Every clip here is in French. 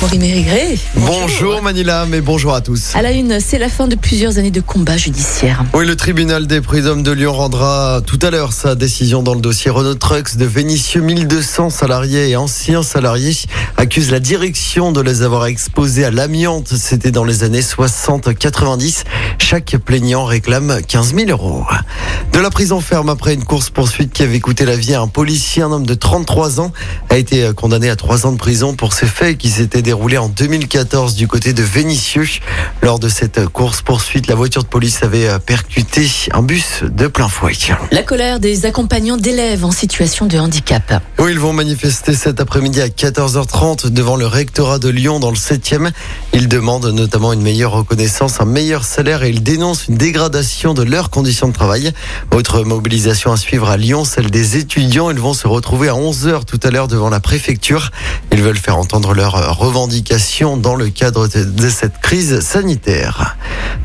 Mérigré. Bonjour Manila, mais bonjour à tous. À la une, c'est la fin de plusieurs années de combat judiciaire. Oui, le tribunal des prud'hommes de Lyon rendra tout à l'heure sa décision dans le dossier Renault Trucks de Vénitieux. 1200 salariés et anciens salariés accusent la direction de les avoir exposés à l'amiante. C'était dans les années 60-90. Chaque plaignant réclame 15 000 euros. De la prison ferme après une course-poursuite qui avait coûté la vie à un policier, un homme de 33 ans, a été condamné à 3 ans de prison pour ces faits qui s'étaient déroulé en 2014 du côté de Vénissieux. Lors de cette course-poursuite, la voiture de police avait euh, percuté un bus de plein fouet. La colère des accompagnants d'élèves en situation de handicap. Oui, ils vont manifester cet après-midi à 14h30 devant le rectorat de Lyon dans le 7e. Ils demandent notamment une meilleure reconnaissance, un meilleur salaire et ils dénoncent une dégradation de leurs conditions de travail. Autre mobilisation à suivre à Lyon, celle des étudiants. Ils vont se retrouver à 11h tout à l'heure devant la préfecture. Ils veulent faire entendre leurs revendications dans le cadre de cette crise sanitaire.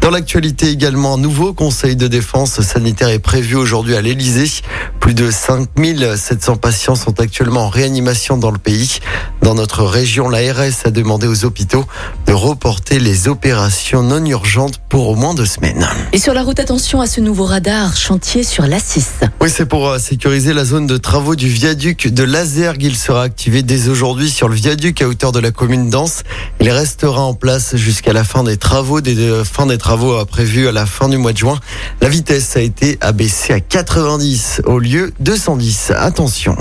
Dans l'actualité également, un nouveau conseil de défense sanitaire est prévu aujourd'hui à l'Elysée. Plus de 5700 patients sont actuellement en réanimation dans le pays. Dans notre région, l'ARS a demandé aux hôpitaux de reporter les opérations non urgentes pour au moins deux semaines. Et sur la route, attention à ce nouveau radar chantier sur l'A6. Oui, c'est pour euh, sécuriser la zone de travaux du viaduc de Lazergue. Il sera activé dès aujourd'hui sur le viaduc à hauteur de la commune d'Anse. Il restera en place jusqu'à la fin des travaux, euh, fin des travaux euh, prévus à la fin du mois de juin. La vitesse a été abaissée à 90 au lieu de 110. Attention.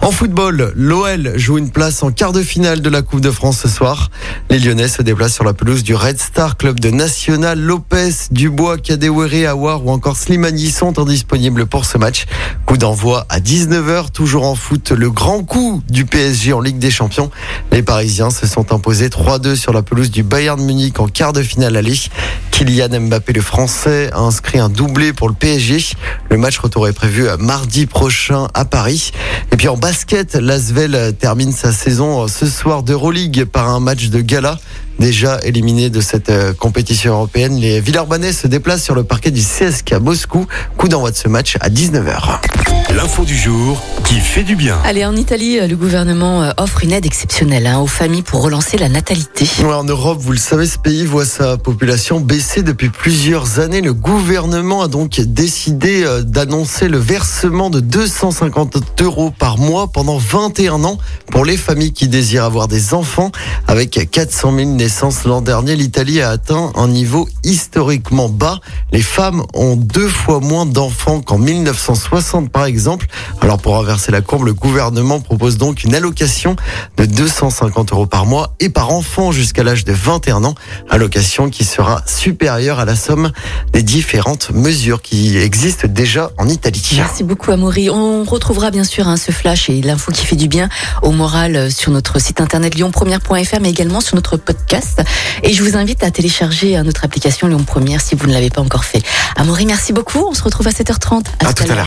En football, l'OL joue une place en quart de finale de la Coupe de France ce soir. Les Lyonnais se déplacent sur la pelouse du Red Star Club de National. Lopez, Dubois, Kadewere, Awar ou encore Slimani sont indisponibles pour ce match. Coup d'envoi à 19h, toujours en foot, le grand coup du PSG en Ligue des Champions. Les Parisiens se sont imposés 3-2 sur la pelouse du Bayern Munich en quart de finale aller. Kylian Mbappé, le français, a inscrit un doublé pour le PSG. Le match retour est prévu mardi prochain à Paris. Et puis en basket, l'Asvel termine sa saison ce soir d'Euroleague par un match de gala. Déjà éliminé de cette euh, compétition européenne, les Villeurbanais se déplacent sur le parquet du CSK Moscou. Coup d'envoi de ce match à 19h. L'info du jour qui fait du bien. Allez, en Italie, le gouvernement euh, offre une aide exceptionnelle hein, aux familles pour relancer la natalité. Ouais, en Europe, vous le savez, ce pays voit sa population baisser depuis plusieurs années. Le gouvernement a donc décidé euh, d'annoncer le versement de 250 euros par mois pendant 21 ans pour les familles qui désirent avoir des enfants. Avec 400 000 naissances l'an dernier, l'Italie a atteint un niveau historiquement bas. Les femmes ont deux fois moins d'enfants qu'en 1960 par exemple. Alors pour inverser la courbe, le gouvernement propose donc une allocation de 250 euros par mois et par enfant jusqu'à l'âge de 21 ans. Allocation qui sera supérieure à la somme des différentes mesures qui existent déjà en Italie. Merci beaucoup Amaury. On retrouvera bien sûr hein, ce flash et l'info qui fait du bien au moral sur notre site internet lyonpremière.fr mais également sur notre podcast. Et je vous invite à télécharger notre application Lyon Première si vous ne l'avez pas encore fait. Amaury, merci beaucoup. On se retrouve à 7h30. À, tout à l'heure.